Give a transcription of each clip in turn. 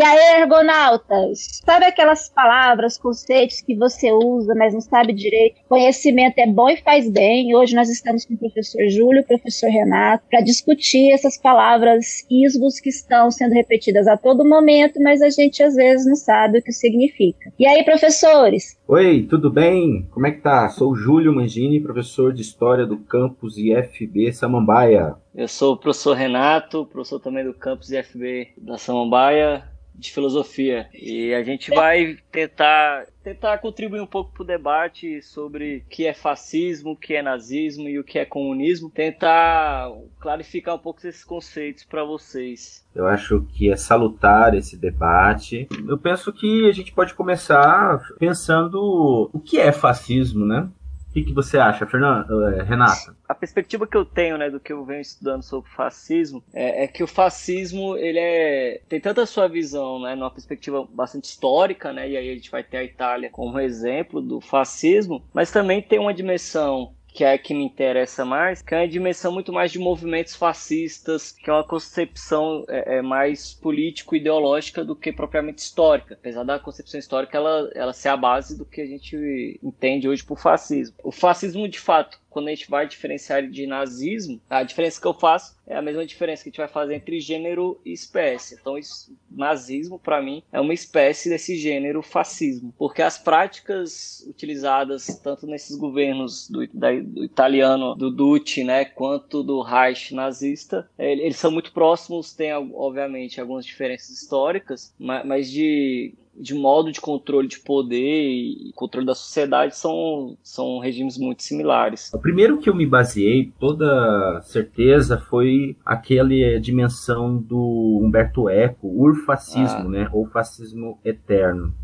E aí, ergonautas? Sabe aquelas palavras, conceitos que você usa, mas não sabe direito? Conhecimento é bom e faz bem. Hoje nós estamos com o professor Júlio o professor Renato para discutir essas palavras ismos que estão sendo repetidas a todo momento, mas a gente às vezes não sabe o que significa. E aí, professores? Oi, tudo bem? Como é que tá? Sou o Júlio Mangini, professor de História do campus IFB Samambaia. Eu sou o professor Renato, professor também do campus IFB da Samambaia de filosofia. E a gente vai tentar tentar contribuir um pouco para o debate sobre o que é fascismo, o que é nazismo e o que é comunismo, tentar clarificar um pouco esses conceitos para vocês. Eu acho que é salutar esse debate. Eu penso que a gente pode começar pensando o que é fascismo, né? O que, que você acha, Fernanda, eh, Renata? A perspectiva que eu tenho, né, do que eu venho estudando sobre fascismo, é, é, que o fascismo ele é tem tanta sua visão, né, numa perspectiva bastante histórica, né, e aí a gente vai ter a Itália como exemplo do fascismo, mas também tem uma dimensão que é a que me interessa mais, que é uma dimensão muito mais de movimentos fascistas, que é uma concepção é, é mais político-ideológica do que propriamente histórica. Apesar da concepção histórica ela, ela ser a base do que a gente entende hoje por fascismo. O fascismo, de fato, quando a gente vai diferenciar de nazismo, a diferença que eu faço é a mesma diferença que a gente vai fazer entre gênero e espécie. Então, isso, nazismo, para mim, é uma espécie desse gênero fascismo, porque as práticas utilizadas tanto nesses governos do, da, do italiano, do Duce, né, quanto do Reich nazista, eles são muito próximos, tem, obviamente, algumas diferenças históricas, mas de de modo de controle de poder e controle da sociedade são, são regimes muito similares. O primeiro que eu me baseei, toda certeza, foi aquela dimensão do Humberto Eco, urfascismo, ah. né, ou fascismo eterno.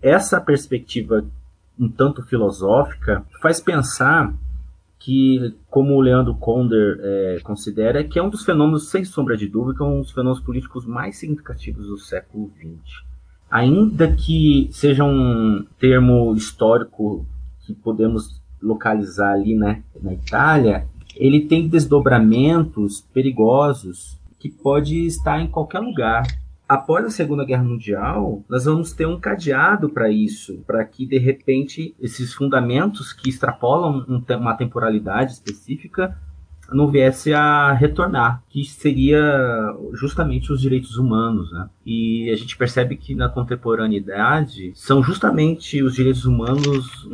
Essa perspectiva um tanto filosófica faz pensar que, como o Leandro Konder é, considera, que é um dos fenômenos, sem sombra de dúvida, é um dos fenômenos políticos mais significativos do século XX ainda que seja um termo histórico que podemos localizar ali né, na Itália, ele tem desdobramentos perigosos que pode estar em qualquer lugar. Após a Segunda Guerra Mundial, nós vamos ter um cadeado para isso, para que de repente esses fundamentos que extrapolam uma temporalidade específica não viesse a retornar, que seria justamente os direitos humanos. Né? E a gente percebe que na contemporaneidade são justamente os direitos humanos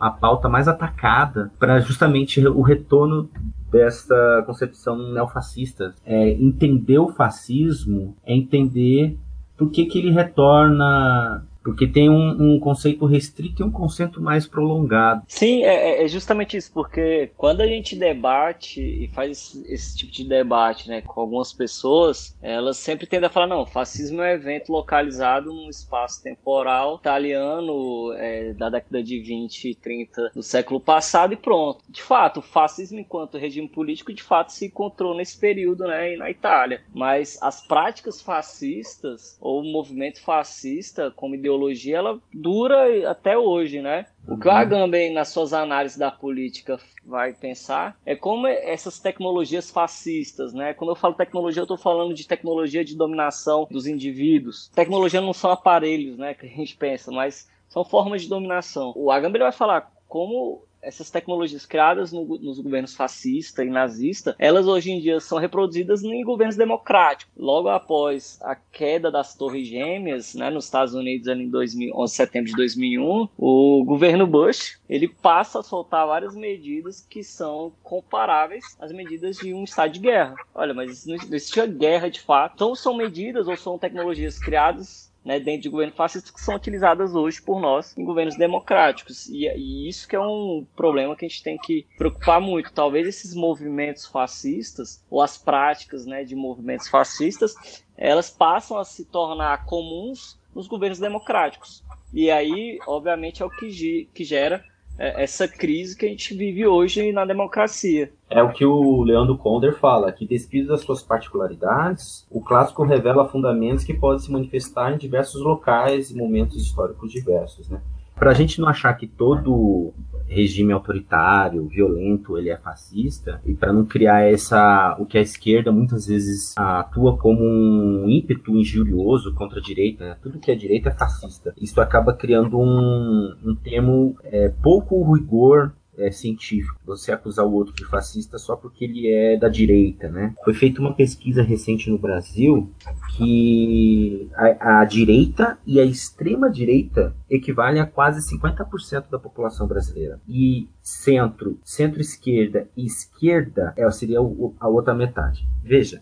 a pauta mais atacada para justamente o retorno dessa concepção neofascista. É, entender o fascismo é entender por que, que ele retorna porque tem um, um, conceito restrito e um conceito mais prolongado. Sim, é, é, é, justamente isso, porque quando a gente debate e faz esse tipo de debate né, com algumas pessoas, elas sempre tendem a falar: não, fascismo é um evento localizado num espaço temporal italiano é, da década de 20 e 30 do século passado e pronto. De fato, o fascismo, enquanto regime político, de fato se encontrou nesse período né, na Itália. Mas as práticas fascistas, ou o movimento fascista, como ideologia, ideologia ela dura até hoje, né? O que o uhum. Agamben, nas suas análises da política, vai pensar é como essas tecnologias fascistas, né? Quando eu falo tecnologia, eu estou falando de tecnologia de dominação dos indivíduos. Tecnologia não são aparelhos, né, que a gente pensa, mas são formas de dominação. O Agamben vai falar como essas tecnologias criadas no, nos governos fascista e nazista, elas hoje em dia são reproduzidas em governos democráticos. Logo após a queda das Torres Gêmeas, né, nos Estados Unidos em 2000, 11 de setembro de 2001, o governo Bush ele passa a soltar várias medidas que são comparáveis às medidas de um estado de guerra. Olha, mas não existia guerra de fato. Então são medidas ou são tecnologias criadas né, dentro de governo fascista que são utilizadas hoje por nós em governos democráticos. E, e, isso que é um problema que a gente tem que preocupar muito. Talvez esses movimentos fascistas, ou as práticas né, de movimentos fascistas, elas passam a se tornar comuns nos governos democráticos. E aí, obviamente, é o que, que gera essa crise que a gente vive hoje na democracia. É o que o Leandro Konder fala, que despido das suas particularidades, o clássico revela fundamentos que podem se manifestar em diversos locais e momentos históricos diversos. Né? Para a gente não achar que todo regime autoritário, violento, ele é fascista, e para não criar essa o que a esquerda muitas vezes atua como um ímpeto injurioso contra a direita, né? tudo que é direita é fascista. Isso acaba criando um, um termo é, pouco rigor é, científico. Você acusar o outro de fascista só porque ele é da direita, né? Foi feita uma pesquisa recente no Brasil que a, a direita e a extrema direita equivalem a quase 50% da população brasileira. E centro, centro-esquerda e esquerda é, seria a outra metade. Veja,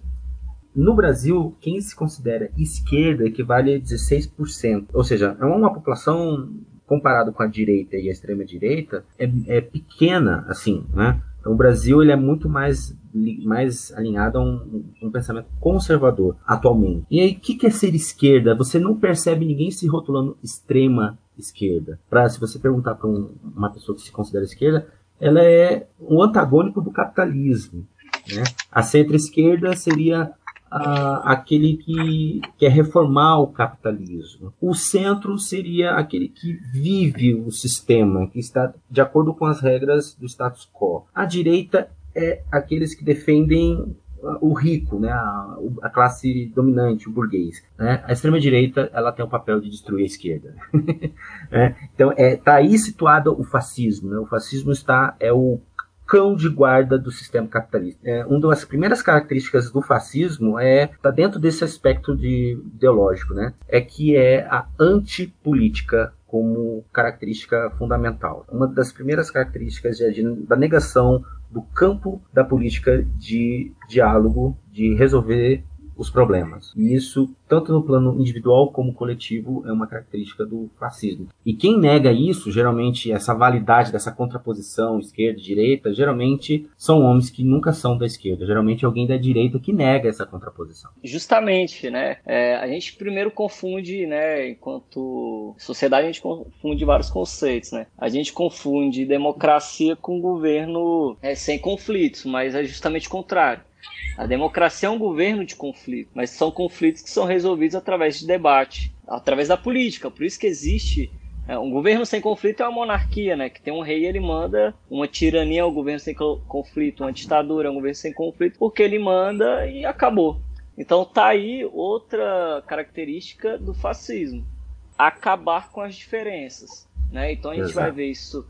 no Brasil, quem se considera esquerda equivale a 16%. Ou seja, é uma população comparado com a direita e a extrema direita, é, é pequena, assim, né? Então, o Brasil ele é muito mais, mais alinhado a um, um pensamento conservador atualmente. E aí, o que, que é ser esquerda? Você não percebe ninguém se rotulando extrema esquerda. Pra, se você perguntar para um, uma pessoa que se considera esquerda, ela é o antagônico do capitalismo. Né? A centro-esquerda seria aquele que quer reformar o capitalismo. O centro seria aquele que vive o sistema, que está de acordo com as regras do status quo. A direita é aqueles que defendem o rico, né, a, a, classe dominante, o burguês. Né? A extrema direita ela tem o papel de destruir a esquerda. é, então é tá aí situado o fascismo. Né? O fascismo está é o cão de guarda do sistema capitalista. É, uma das primeiras características do fascismo é tá dentro desse aspecto de ideológico, né? É que é a antipolítica como característica fundamental. Uma das primeiras características é da negação do campo da política de diálogo, de resolver os problemas. E isso, tanto no plano individual como coletivo, é uma característica do fascismo. E quem nega isso, geralmente, essa validade dessa contraposição esquerda-direita, geralmente são homens que nunca são da esquerda. Geralmente é alguém da direita que nega essa contraposição. Justamente, né? É, a gente primeiro confunde, né? Enquanto sociedade, a gente confunde vários conceitos, né? A gente confunde democracia com governo é, sem conflitos, mas é justamente o contrário. A democracia é um governo de conflito, mas são conflitos que são resolvidos através de debate, através da política. Por isso que existe é, um governo sem conflito é uma monarquia, né? Que tem um rei e ele manda. Uma tirania é um governo sem conflito, uma ditadura é um governo sem conflito, porque ele manda e acabou. Então tá aí outra característica do fascismo: acabar com as diferenças. Né? Então a gente Exato. vai ver isso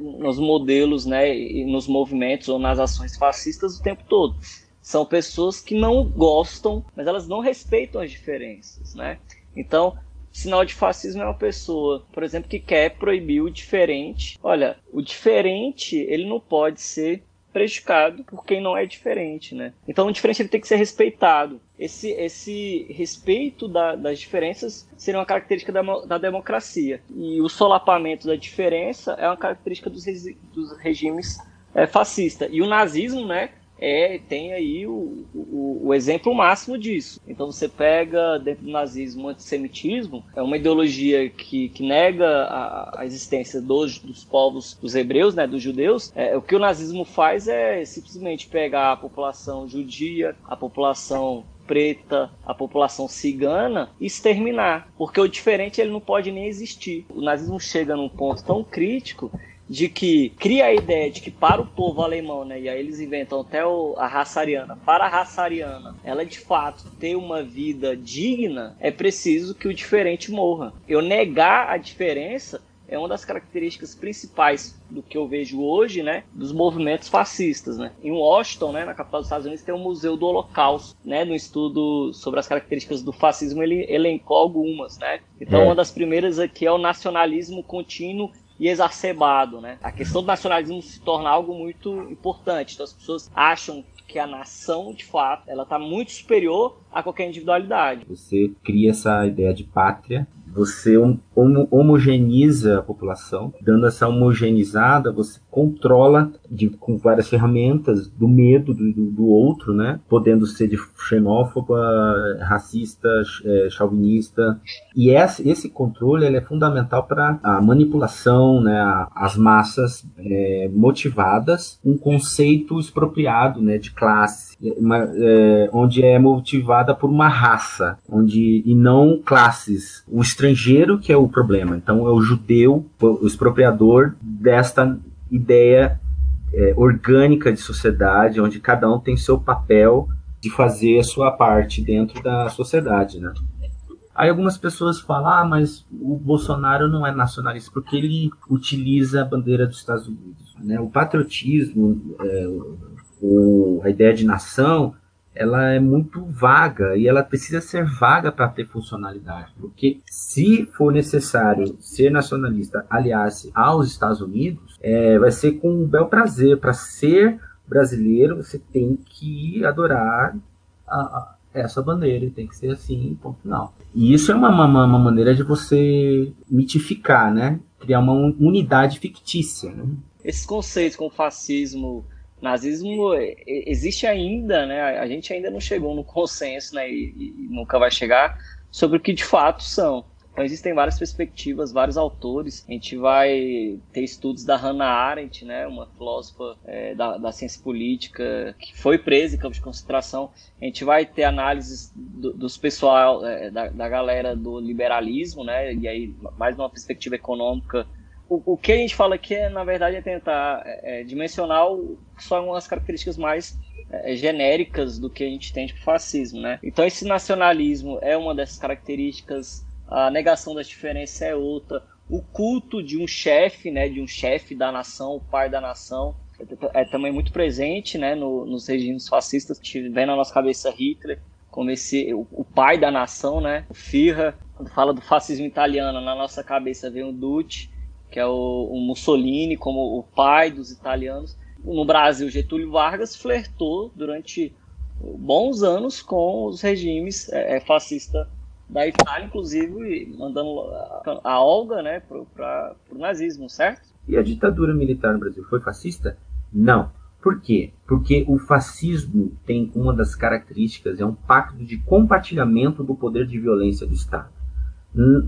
nos modelos, né, e nos movimentos ou nas ações fascistas o tempo todo. São pessoas que não gostam, mas elas não respeitam as diferenças, né? Então, sinal de fascismo é uma pessoa, por exemplo, que quer proibir o diferente. Olha, o diferente, ele não pode ser prejudicado por quem não é diferente, né? Então o diferente ele tem que ser respeitado. Esse, esse respeito da, das diferenças seria uma característica da, da democracia. E o solapamento da diferença é uma característica dos, dos regimes é, fascistas. E o nazismo, né, é, tem aí o, o, o, exemplo máximo disso. Então você pega dentro do nazismo o antissemitismo, é uma ideologia que, que nega a, a existência dos, dos povos, dos hebreus, né, dos judeus. É, o que o nazismo faz é simplesmente pegar a população judia, a população preta, a população cigana, exterminar, porque o diferente ele não pode nem existir. O nazismo chega num ponto tão crítico de que cria a ideia de que para o povo alemão, né, e aí eles inventam até o, a raça ariana, para a raça ariana, ela de fato ter uma vida digna, é preciso que o diferente morra. Eu negar a diferença é uma das características principais do que eu vejo hoje, né, dos movimentos fascistas, né. Em Washington, né, na capital dos Estados Unidos, tem o Museu do Holocausto, né, no estudo sobre as características do fascismo ele elencou algumas, né. Então, é. uma das primeiras aqui é o nacionalismo contínuo e exacerbado, né? A questão do nacionalismo se torna algo muito importante. Então as pessoas acham que a nação, de fato, ela está muito superior a qualquer individualidade. Você cria essa ideia de pátria, você homogeneiza a população, dando essa homogeneizada, você controla de, com várias ferramentas do medo do, do, do outro, né? Podendo ser de xenófoba, racista, é, chauvinista. E esse, esse controle é fundamental para a manipulação, né? As massas é, motivadas, um conceito expropriado, né? De classe, uma, é, onde é motivada por uma raça, onde e não classes. O estrangeiro que é o problema. Então é o judeu, o expropriador desta ideia é, orgânica de sociedade, onde cada um tem seu papel de fazer a sua parte dentro da sociedade, né? Aí algumas pessoas falam, ah, mas o Bolsonaro não é nacionalista porque ele utiliza a bandeira dos Estados Unidos. Né? O patriotismo, é, o, a ideia de nação, ela é muito vaga e ela precisa ser vaga para ter funcionalidade. Porque se for necessário ser nacionalista aliás aos Estados Unidos, é, vai ser com um bel prazer. Para ser brasileiro, você tem que adorar a, a, essa bandeira, tem que ser assim, ponto final. E isso é uma, uma, uma maneira de você mitificar, né? Criar uma unidade fictícia. Né? Esses conceitos como fascismo, nazismo existe ainda, né? A gente ainda não chegou no consenso, né? E, e, nunca vai chegar sobre o que de fato são. Então existem várias perspectivas, vários autores. A gente vai ter estudos da Hannah Arendt, né? Uma filósofa é, da, da, ciência política que foi presa em campos de concentração. A gente vai ter análises do, dos pessoal, é, da, da galera do liberalismo, né? E aí mais numa perspectiva econômica o, o que a gente fala aqui é, na verdade, é tentar é, é dimensionar só umas características mais é, genéricas do que a gente tem de fascismo, né? Então esse nacionalismo é uma dessas características, a negação das diferenças é outra, o culto de um chefe, né, de um chefe da nação, o pai da nação, é, é também muito presente, né, no, nos regimes fascistas, vem na nossa cabeça Hitler como esse o, o, pai da nação, né, o Führer, quando fala do fascismo italiano, na nossa cabeça vem o Duce, que é o, o Mussolini como o pai dos italianos. No Brasil, Getúlio Vargas flertou durante bons anos com os regimes é, é fascistas da Itália, inclusive mandando a, a Olga né, para o nazismo, certo? E a ditadura militar no Brasil foi fascista? Não. Por quê? Porque o fascismo tem uma das características, é um pacto de compartilhamento do poder de violência do Estado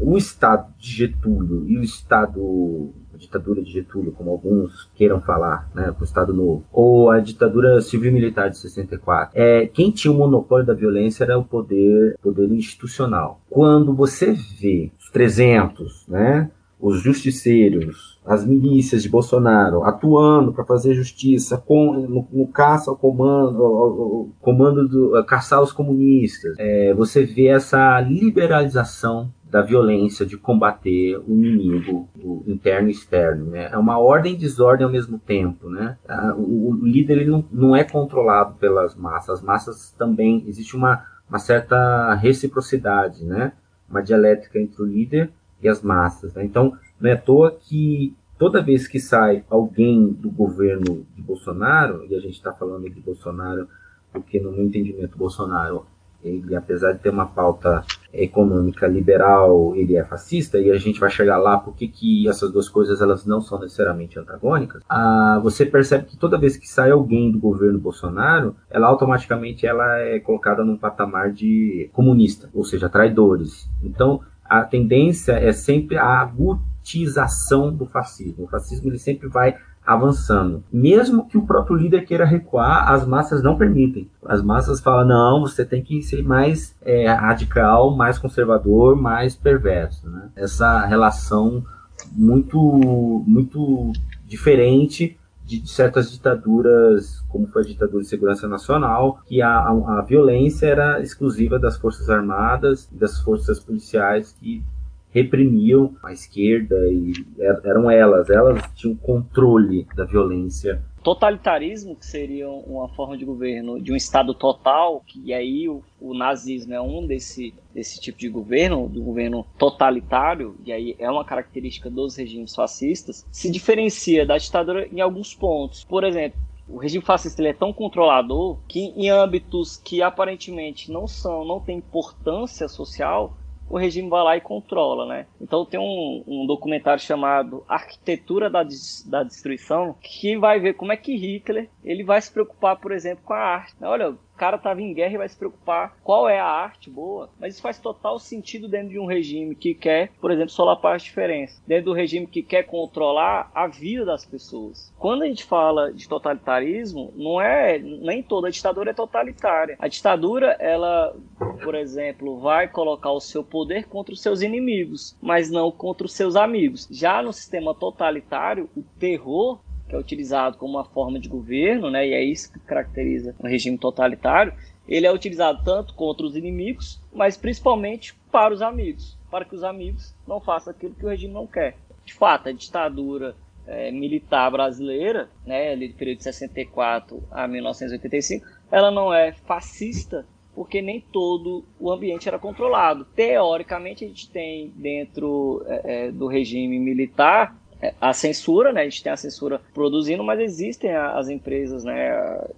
o Estado de Getúlio e o Estado, a ditadura de Getúlio, como alguns queiram falar, né, o Estado Novo, ou a ditadura civil-militar de 64, é, quem tinha o monopólio da violência era o poder, poder institucional. Quando você vê os 300, né, os justiceiros, as milícias de Bolsonaro atuando para fazer justiça com, no, no caça ao comando, ao, ao comando do caçar os comunistas. É, você vê essa liberalização da violência, de combater o inimigo o interno e externo. Né? É uma ordem e desordem ao mesmo tempo. Né? O, o líder ele não, não é controlado pelas massas. As massas também, existe uma, uma certa reciprocidade, né? uma dialética entre o líder e as massas. Né? Então, não é à toa que toda vez que sai alguém do governo de Bolsonaro, e a gente está falando de Bolsonaro porque no meu entendimento Bolsonaro ele, apesar de ter uma pauta econômica liberal, ele é fascista, e a gente vai chegar lá porque que essas duas coisas elas não são necessariamente antagônicas, ah, você percebe que toda vez que sai alguém do governo Bolsonaro, ela automaticamente ela é colocada num patamar de comunista, ou seja, traidores. Então, a tendência é sempre a agutização do fascismo. O fascismo ele sempre vai avançando. Mesmo que o próprio líder queira recuar, as massas não permitem. As massas falam: não, você tem que ser mais é, radical, mais conservador, mais perverso. Né? Essa relação muito, muito diferente de certas ditaduras, como foi a ditadura de segurança nacional, que a, a, a violência era exclusiva das forças armadas e das forças policiais que reprimiam a esquerda e er, eram elas, elas tinham controle da violência. Totalitarismo, que seria uma forma de governo de um Estado total, e aí o, o nazismo é um desse, desse tipo de governo, do governo totalitário, e aí é uma característica dos regimes fascistas, se diferencia da ditadura em alguns pontos. Por exemplo, o regime fascista ele é tão controlador que em âmbitos que aparentemente não são, não têm importância social, o regime vai lá e controla, né? Então tem um, um documentário chamado Arquitetura da, da Destruição que vai ver como é que Hitler ele vai se preocupar, por exemplo, com a arte. Olha, cara estava em guerra e vai se preocupar qual é a arte boa. Mas isso faz total sentido dentro de um regime que quer, por exemplo, solapar as diferenças. Dentro do regime que quer controlar a vida das pessoas. Quando a gente fala de totalitarismo, não é nem toda ditadura é totalitária. A ditadura, ela, por exemplo, vai colocar o seu poder contra os seus inimigos, mas não contra os seus amigos. Já no sistema totalitário, o terror que é utilizado como uma forma de governo, né, e é isso que caracteriza um regime totalitário, ele é utilizado tanto contra os inimigos, mas principalmente para os amigos, para que os amigos não façam aquilo que o regime não quer. De fato, a ditadura é, militar brasileira, né, ali do período de 64 a 1985, ela não é fascista porque nem todo o ambiente era controlado. Teoricamente, a gente tem dentro é, é do regime militar a censura, né? A gente tem a censura produzindo, mas existem as empresas, né?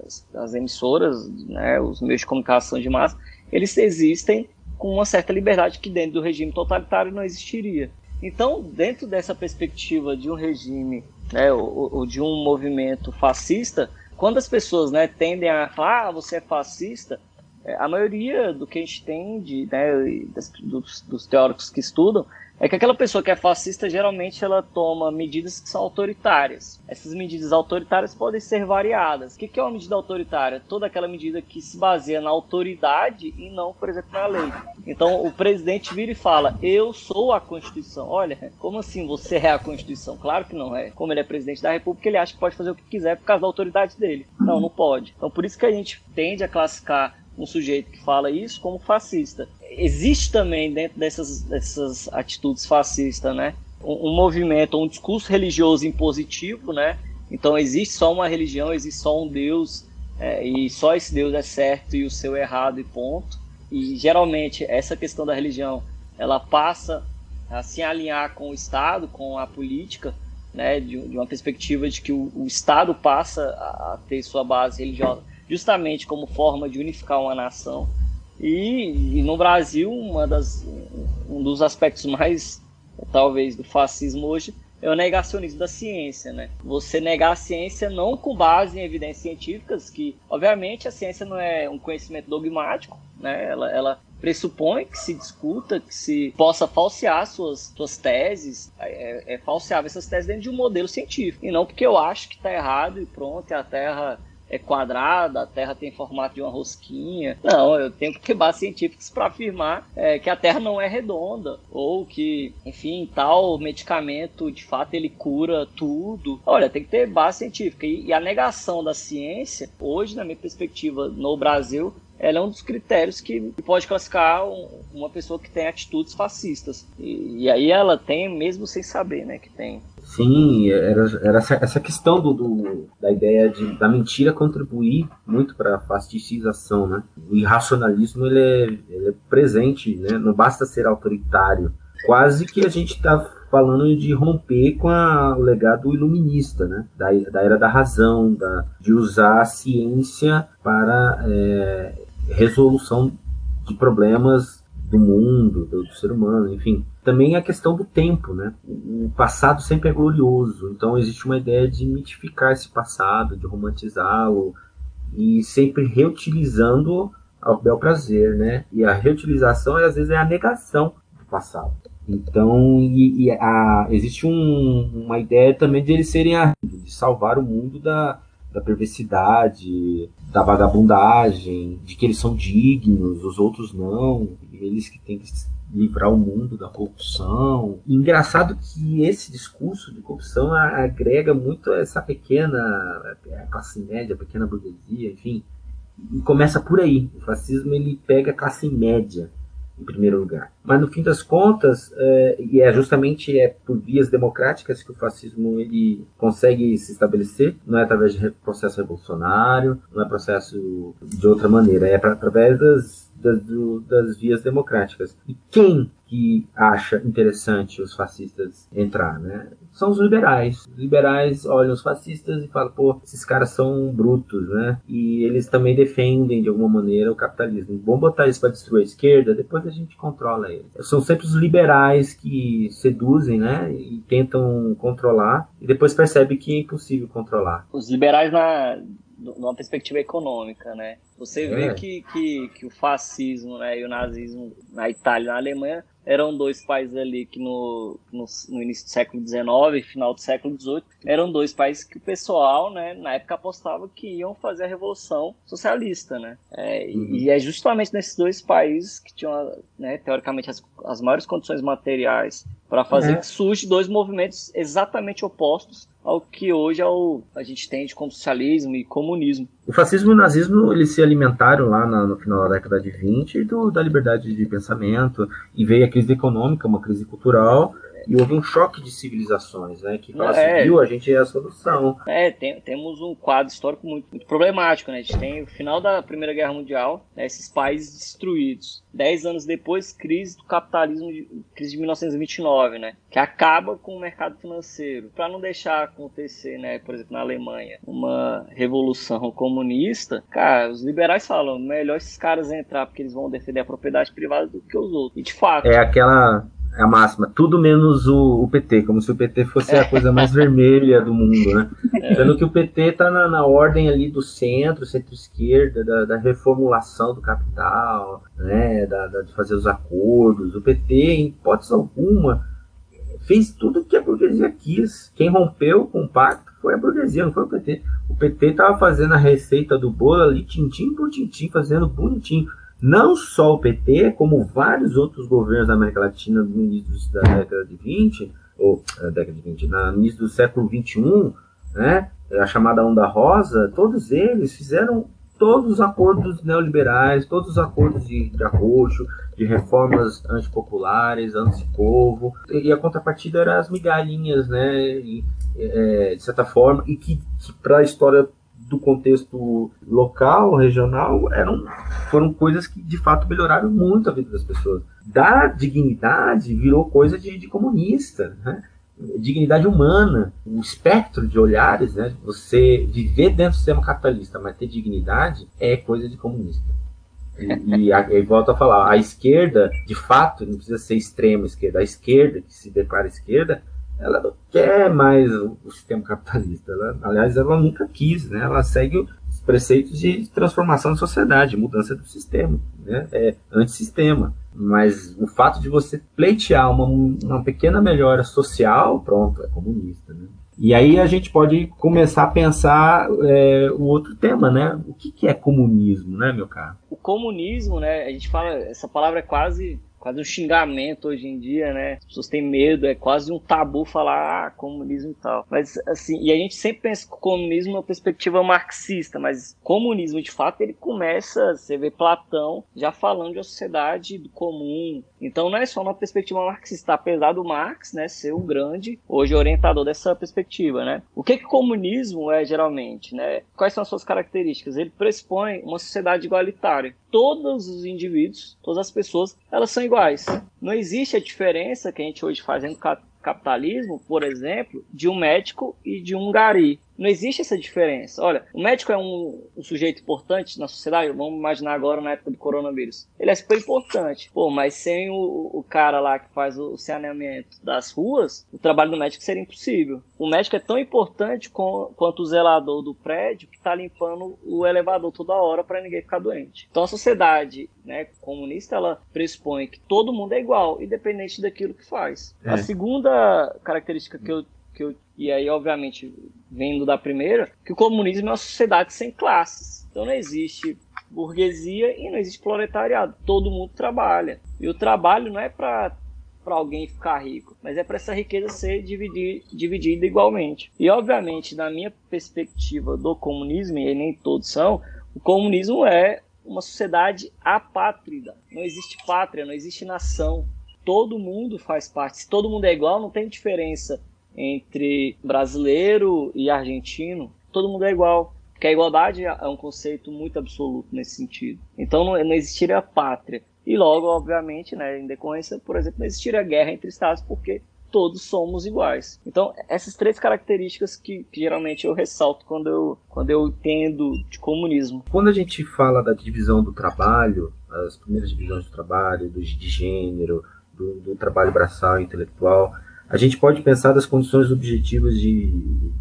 As, as, emissoras, né? Os meios de comunicação de massa, eles existem com uma certa liberdade que dentro do regime totalitário não existiria. Então, dentro dessa perspectiva de um regime, né? Ou, ou de um movimento fascista, quando as pessoas, né? Tendem a falar, ah, você é fascista, é, a maioria do que a gente tem de, né, dos, dos teóricos que estudam é que aquela pessoa que é fascista geralmente ela toma medidas que são autoritárias. Essas medidas autoritárias podem ser variadas. O que é uma medida autoritária? Toda aquela medida que se baseia na autoridade e não, por exemplo, na lei. Então o presidente vira e fala: Eu sou a Constituição. Olha, como assim você é a Constituição? Claro que não é. Como ele é presidente da República, ele acha que pode fazer o que quiser por causa da autoridade dele. Não, não pode. Então por isso que a gente tende a classificar um sujeito que fala isso como fascista. Existe também dentro dessas, dessas atitudes fascistas, né, um, um movimento, um discurso religioso impositivo, né? Então existe só uma religião, existe só um Deus é, e só esse Deus é certo e o seu é errado e ponto. E geralmente essa questão da religião ela passa a se alinhar com o Estado, com a política, né, de, de uma perspectiva de que o, o Estado passa a, a ter sua base religiosa justamente como forma de unificar uma nação. E, e no Brasil, uma das, um dos aspectos mais, talvez, do fascismo hoje é o negacionismo da ciência, né? Você negar a ciência não com base em evidências científicas, que, obviamente, a ciência não é um conhecimento dogmático, né? Ela, ela pressupõe que se discuta, que se possa falsear suas, suas teses, é, é falseável essas teses dentro de um modelo científico, e não porque eu acho que está errado e pronto, e a Terra é quadrada, a Terra tem formato de uma rosquinha. Não, eu tenho que ter bases científicas para afirmar é, que a Terra não é redonda ou que, enfim, tal medicamento de fato ele cura tudo. Olha, tem que ter base científica e, e a negação da ciência hoje, na minha perspectiva, no Brasil, ela é um dos critérios que pode classificar uma pessoa que tem atitudes fascistas. E, e, aí ela tem, mesmo sem saber, né, que tem. Sim, era, era essa, questão do, do, da ideia de, da mentira contribuir muito para a fasticização, né? O irracionalismo ele é, ele é presente, né? Não basta ser autoritário. Quase que a gente está falando de romper com a, o legado iluminista, né? Da, da era da razão, da, de usar a ciência para é, resolução de problemas do mundo, do, do, ser humano, enfim. Também a questão do tempo, né? O passado sempre é glorioso, então existe uma ideia de mitificar esse passado, de romantizá-lo e sempre reutilizando ao bel prazer, né? E a reutilização às vezes é a negação do passado. Então, e, e a, existe um, uma ideia também de eles serem a, de salvar o mundo da, da perversidade, da vagabundagem, de que eles são dignos, os outros não, eles que têm que livrar o mundo da corrupção. Engraçado que esse discurso de corrupção agrega muito essa pequena a classe média, pequena burguesia, enfim, e começa por aí. O fascismo ele pega a classe média em primeiro lugar. Mas no fim das contas, é, e é justamente é por vias democráticas que o fascismo ele consegue se estabelecer, não é através de processo revolucionário, não é processo de outra maneira, é pra, através das, das, do, das vias democráticas. E quem que acha interessante os fascistas entrar, né? São os liberais. Os liberais olham os fascistas e falam, pô, esses caras são brutos, né? E eles também defendem de alguma maneira o capitalismo. Vamos botar isso para destruir a esquerda, depois a gente controla eles. São sempre os liberais que seduzem, né? E tentam controlar e depois percebe que é impossível controlar. Os liberais na numa perspectiva econômica, né? Você vê é. que, que, que o fascismo né, e o nazismo na Itália e na Alemanha eram dois países ali que no, no, no, início do século XIX, final do século XVIII, eram dois países que o pessoal, né, na época apostava que iam fazer a revolução socialista, né? É, uhum. E é justamente nesses dois países que tinham, né, teoricamente, as, as maiores condições materiais para fazer uhum. que surge dois movimentos exatamente opostos ao que hoje é o, a gente tem de como socialismo e comunismo. O fascismo e o nazismo eles se alimentaram lá na, no final da década de 20 do, da liberdade de pensamento e veio a crise econômica, uma crise cultural e houve um choque de civilizações, né? Que fala é, assim, viu, a gente é a solução. É, tem, temos um quadro histórico muito, muito, problemático, né? A gente tem o final da Primeira Guerra Mundial, né, esses países destruídos. Dez anos depois, crise do capitalismo, crise de 1929, né? Que acaba com o mercado financeiro. Para não deixar acontecer, né? Por exemplo, na Alemanha, uma revolução comunista, cara, os liberais falam, melhor esses caras entrar porque eles vão defender a propriedade privada do que os outros. E de fato. É aquela a máxima, tudo menos o, o, PT, como se o PT fosse a coisa mais vermelha do mundo, né? É. Sendo que o PT está na, na, ordem ali do centro, centro-esquerda, da, da, reformulação do capital, né? Da, da, de fazer os acordos. O PT, em hipótese alguma, fez tudo que a burguesia quis. Quem rompeu com o pacto foi a burguesia, não foi o PT. O PT estava fazendo a receita do bolo ali, tintim por tintim, fazendo bonitinho não só o PT, como vários outros governos da América Latina no início da década de 20, ou eh, década de 20, no início do século 21, né, a chamada Onda Rosa, todos eles fizeram todos os acordos neoliberais, todos os acordos de, de arroxo, de reformas antipopulares, anti-povo, e a contrapartida eram as migalhinhas, né, e, é, de certa forma, e que, que para a história do contexto local, regional, eram, foram coisas que de fato melhoraram muito a vida das pessoas. Da dignidade virou coisa de, de comunista, né? dignidade humana, o espectro de olhares, né? você viver dentro do sistema capitalista, mas ter dignidade, é coisa de comunista. E, e, a, e volto a falar, a esquerda, de fato, não precisa ser extrema esquerda, a esquerda que se declara esquerda, ela não quer mais o, sistema capitalista. Ela, aliás, ela nunca quis, né? Ela segue os preceitos de transformação da sociedade, mudança do sistema, né? É antissistema. Mas o fato de você pleitear uma, uma pequena melhora social, pronto, é comunista, né? E aí a gente pode começar a pensar é, o outro tema, né? O que, que é comunismo, né, meu caro? O comunismo, né? A gente fala, essa palavra é quase quase um xingamento hoje em dia, né? As pessoas têm medo, é quase um tabu falar ah, comunismo e tal. Mas assim, e a gente sempre pensa que o comunismo é uma perspectiva marxista, mas comunismo de fato ele começa, você vê Platão já falando de uma sociedade do comum. Então não é só uma perspectiva marxista, apesar do Marx, né, ser o grande hoje orientador dessa perspectiva, né? O que que comunismo é geralmente, né? Quais são as suas características? Ele pressupõe uma sociedade igualitária. Todos os indivíduos, todas as pessoas, elas são iguais. Não existe a diferença que a gente hoje faz no capitalismo, por exemplo, de um médico e de um gari. Não existe essa diferença. Olha, o médico é um, um, sujeito importante na sociedade, vamos imaginar agora na época do coronavírus. Ele é super importante. Pô, mas sem o, o cara lá que faz o saneamento das ruas, o trabalho do médico seria impossível. O médico é tão importante com, quanto o zelador do prédio que está limpando o elevador toda hora para ninguém ficar doente. Então a sociedade né, comunista ela pressupõe que todo mundo é igual, independente daquilo que faz. É. A segunda característica que eu que eu, e aí obviamente vendo da primeira, que o comunismo é uma sociedade sem classes. Então não existe burguesia e não existe proletariado. Todo mundo trabalha. E o trabalho não é para para alguém ficar rico, mas é para essa riqueza ser dividida igualmente. E obviamente, na minha perspectiva do comunismo, e nem todos são, o comunismo é uma sociedade apátrida. Não existe pátria, não existe nação. Todo mundo faz parte. Se todo mundo é igual, não tem diferença entre brasileiro e argentino, todo mundo é igual. Porque a igualdade é um conceito muito absoluto nesse sentido. Então não, não existiria pátria. E logo, obviamente, né, em decorrência, por exemplo, não existiria guerra entre estados, porque todos somos iguais. Então, essas três características que, que, geralmente eu ressalto quando eu, quando eu entendo de comunismo. Quando a gente fala da divisão do trabalho, as primeiras divisões do trabalho, do, de gênero, do, do trabalho braçal intelectual, a gente pode pensar das condições objetivas de,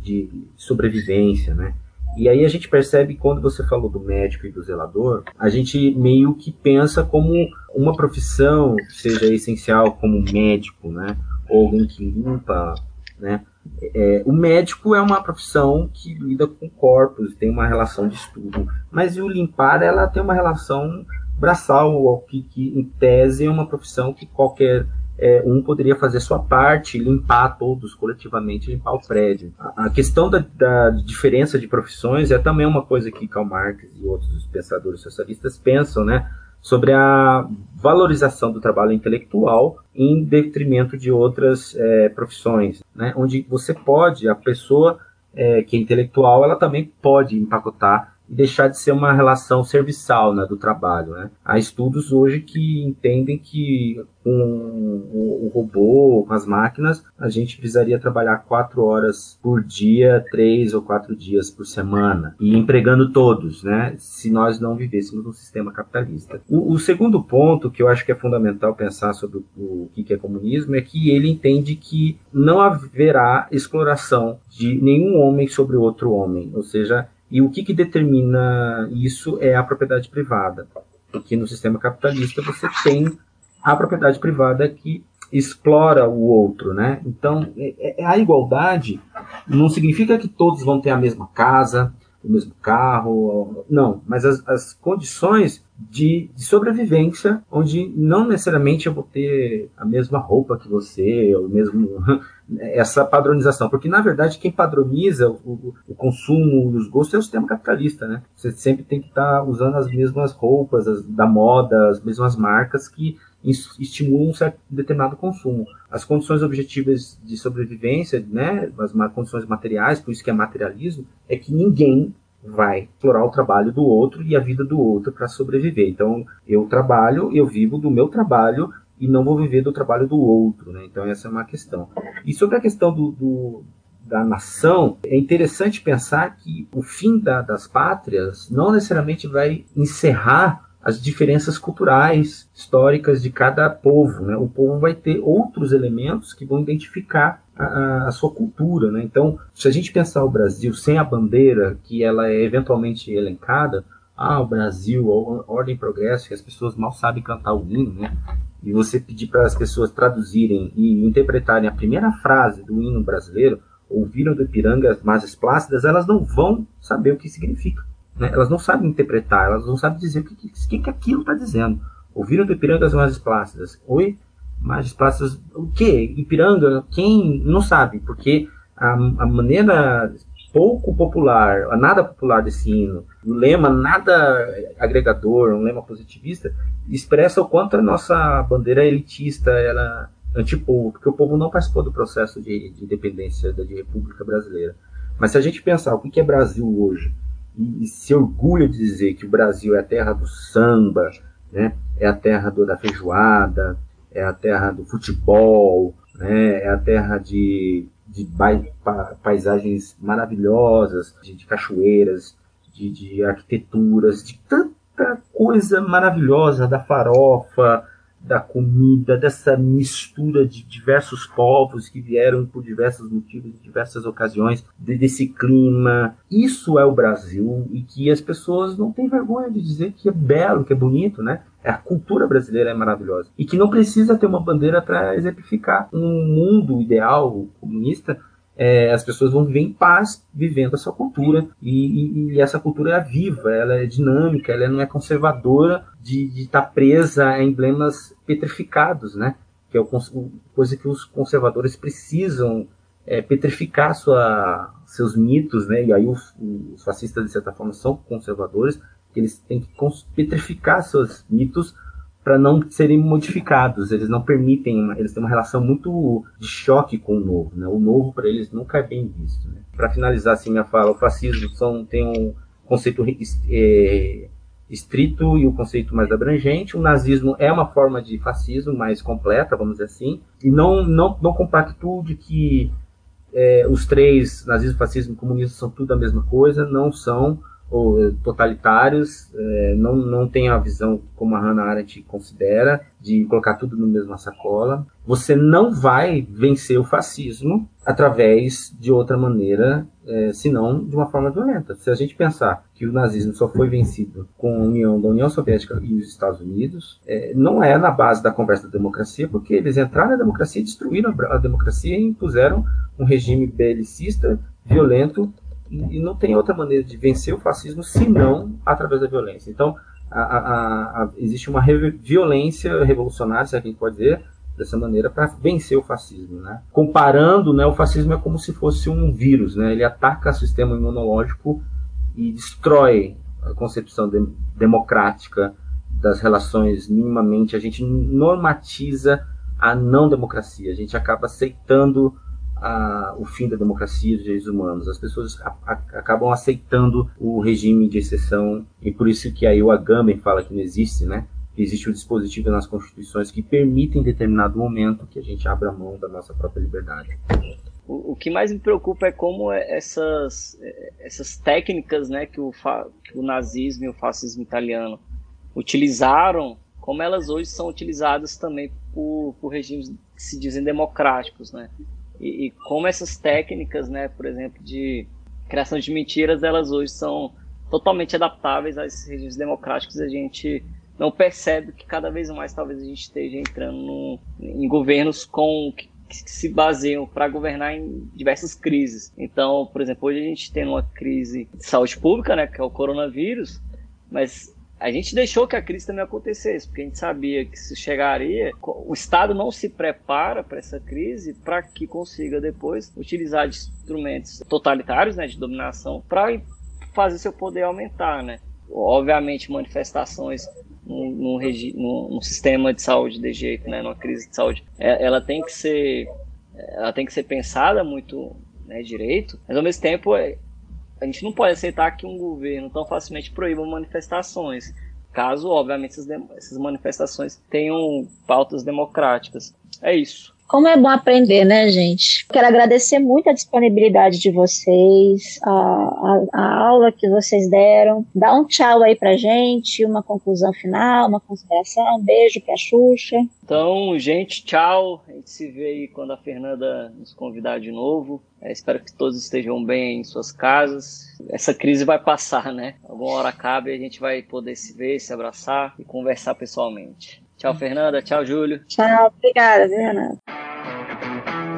de sobrevivência, né? E aí a gente percebe quando você falou do médico e do zelador, a gente meio que pensa como uma profissão seja essencial como médico, né? Ou alguém que limpa, né? É, o médico é uma profissão que lida com corpos, tem uma relação de estudo, mas o limpar ela tem uma relação braçal, que, que em tese é uma profissão que qualquer é, um poderia fazer sua parte, limpar todos coletivamente, limpar o prédio. A, a questão da, da, diferença de profissões é também uma coisa que Karl Marx e outros pensadores socialistas pensam, né? Sobre a valorização do trabalho intelectual em detrimento de outras é, profissões, né? Onde você pode, a pessoa é, que é intelectual, ela também pode empacotar e deixar de ser uma relação serviçal né, do trabalho. Né? Há estudos hoje que entendem que com o, robô, com as máquinas, a gente precisaria trabalhar quatro horas por dia, três ou quatro dias por semana, e empregando todos, né? se nós não vivêssemos num sistema capitalista. O, o segundo ponto que eu acho que é fundamental pensar sobre o, o que é comunismo é que ele entende que não haverá exploração de nenhum homem sobre outro homem, ou seja, e o que, que determina isso é a propriedade privada. Porque no sistema capitalista você tem a propriedade privada que explora o outro, né? Então, é, é, a igualdade não significa que todos vão ter a mesma casa, o mesmo carro, não, mas as, as condições de, de, sobrevivência, onde não necessariamente eu vou ter a mesma roupa que você, ou mesmo essa padronização, porque na verdade quem padroniza o, o consumo, os gostos é o sistema capitalista, né? Você sempre tem que estar tá usando as mesmas roupas as, da moda, as mesmas marcas que estimulam um certo determinado consumo. As condições objetivas de sobrevivência, né, as condições materiais, por isso que é materialismo, é que ninguém vai explorar o trabalho do outro e a vida do outro para sobreviver. Então, eu trabalho, eu vivo do meu trabalho e não vou viver do trabalho do outro. Né? Então, essa é uma questão. E sobre a questão do, do da nação, é interessante pensar que o fim da, das pátrias não necessariamente vai encerrar as diferenças culturais, históricas de cada povo. Né? O povo vai ter outros elementos que vão identificar a, a, sua cultura. Né? Então, se a gente pensar o Brasil sem a bandeira, que ela é eventualmente elencada, ah, o Brasil, ordem e progresso, que as pessoas mal sabem cantar o hino, né? E você pedir para as pessoas traduzirem e interpretarem a primeira frase do hino brasileiro, ouviram do Ipiranga as margens plácidas, elas não vão saber o que significa. Né? Elas não sabem interpretar, elas não sabem dizer o que, que, aquilo está dizendo. Ouviram do Ipiranga as margens plácidas. Oi? Margens plácidas, o que? Ipiranga? Quem? Não sabe, porque a, a maneira pouco popular, nada popular desse hino, o lema nada agregador, um lema positivista, expressa o quanto a nossa bandeira elitista, ela antipovo, porque o povo não participou do processo de, de independência da de República Brasileira. Mas se a gente pensar o que é Brasil hoje, e, e se orgulha de dizer que o Brasil é a terra do samba, né? é a terra do, da feijoada, é a terra do futebol, né? é a terra de, de paisagens maravilhosas, de, de cachoeiras, de, de arquiteturas, de tanta coisa maravilhosa da farofa, da comida, dessa mistura de diversos povos que vieram por diversos motivos, em diversas ocasiões, desse clima. Isso é o Brasil e que as pessoas não têm vergonha de dizer que é belo, que é bonito, né? A cultura brasileira é maravilhosa e que não precisa ter uma bandeira para exemplificar um mundo ideal comunista é, as pessoas vão viver em paz vivendo a sua cultura e, e, e, essa cultura é viva, ela é dinâmica, ela não é conservadora de estar tá presa a emblemas petrificados, né? Que é o, coisa que os conservadores precisam é, petrificar sua, seus mitos, né? E aí os, os fascistas de certa forma são conservadores, eles têm que petrificar seus mitos para não serem modificados. Eles não permitem, eles têm uma relação muito de choque com o novo. Né? O novo para eles nunca é bem visto. Né? Para finalizar assim minha fala, o fascismo são, tem um, conceito é, estrito e o conceito mais abrangente. O nazismo é uma forma de fascismo mais completa, vamos dizer assim, e não, não, não compacto de que é, os três, nazismo, fascismo e comunismo, são tudo a mesma coisa, não são ou eh, totalitários, é, não, não tem a visão como a Hannah Arendt considera, de colocar tudo no mesma sacola. Você não vai vencer o fascismo através de outra maneira, é, senão de uma forma violenta. Se a gente pensar que o nazismo só foi vencido com a união da União Soviética e os Estados Unidos, é, não é na base da conversa da democracia, porque eles entraram na democracia, destruíram a democracia e impuseram um regime belicista, violento, e não tem outra maneira de vencer o fascismo senão através da violência. Então, a, a, a, existe uma re violência revolucionária, se a gente pode dizer, dessa maneira, para vencer o fascismo. Né? Comparando, né, o fascismo é como se fosse um vírus, né? ele ataca o sistema imunológico e destrói a concepção de, democrática das relações minimamente. A gente normatiza a não democracia, a gente acaba aceitando a, o fim da democracia e dos direitos humanos. As pessoas a, a, acabam aceitando o regime de exceção e por isso que aí o Agamben fala que não existe, né? Existe um dispositivo nas constituições que permite em determinado momento que a gente abra mão da nossa própria liberdade. O, o que mais me preocupa é como é essas, é, essas técnicas né, que, o, que o nazismo e o fascismo italiano utilizaram, como elas hoje são utilizadas também por, por regimes que se dizem democráticos, né? E, e, como essas técnicas, né, por exemplo, de criação de mentiras, elas hoje são totalmente adaptáveis a esses regimes democráticos. A gente não percebe que cada vez mais talvez a gente esteja entrando no, em governos com que, que se baseiam para governar em diversas crises. Então, por exemplo, hoje a gente tem uma crise de saúde pública, né, que é o coronavírus, mas a gente deixou que a crise também acontecesse, porque a gente sabia que se chegaria, o Estado não se prepara para essa crise para que consiga depois utilizar de instrumentos totalitários, né, de dominação, para fazer seu poder aumentar, né? Obviamente, manifestações num, num, num, sistema de saúde de jeito, né, numa crise de saúde, é, ela tem que ser, ela tem que ser pensada muito né, direito, mas ao mesmo tempo é, a gente não pode aceitar que um governo tão facilmente proíba manifestações, caso, obviamente, essas manifestações tenham pautas democráticas. É isso. Como é bom aprender, né, gente? Quero agradecer muito a disponibilidade de vocês, a, a, a, aula que vocês deram. Dá um tchau aí pra gente, uma conclusão final, uma consideração. Um beijo pra Xuxa. Então, gente, tchau. A gente se vê aí quando a Fernanda nos convidar de novo. É, espero que todos estejam bem em suas casas. Essa crise vai passar, né? Alguma hora acaba e a gente vai poder se ver, se abraçar e conversar pessoalmente. Tchau, Fernanda. Tchau, Júlio. Tchau, obrigada, Fernanda.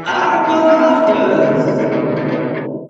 I'll go after.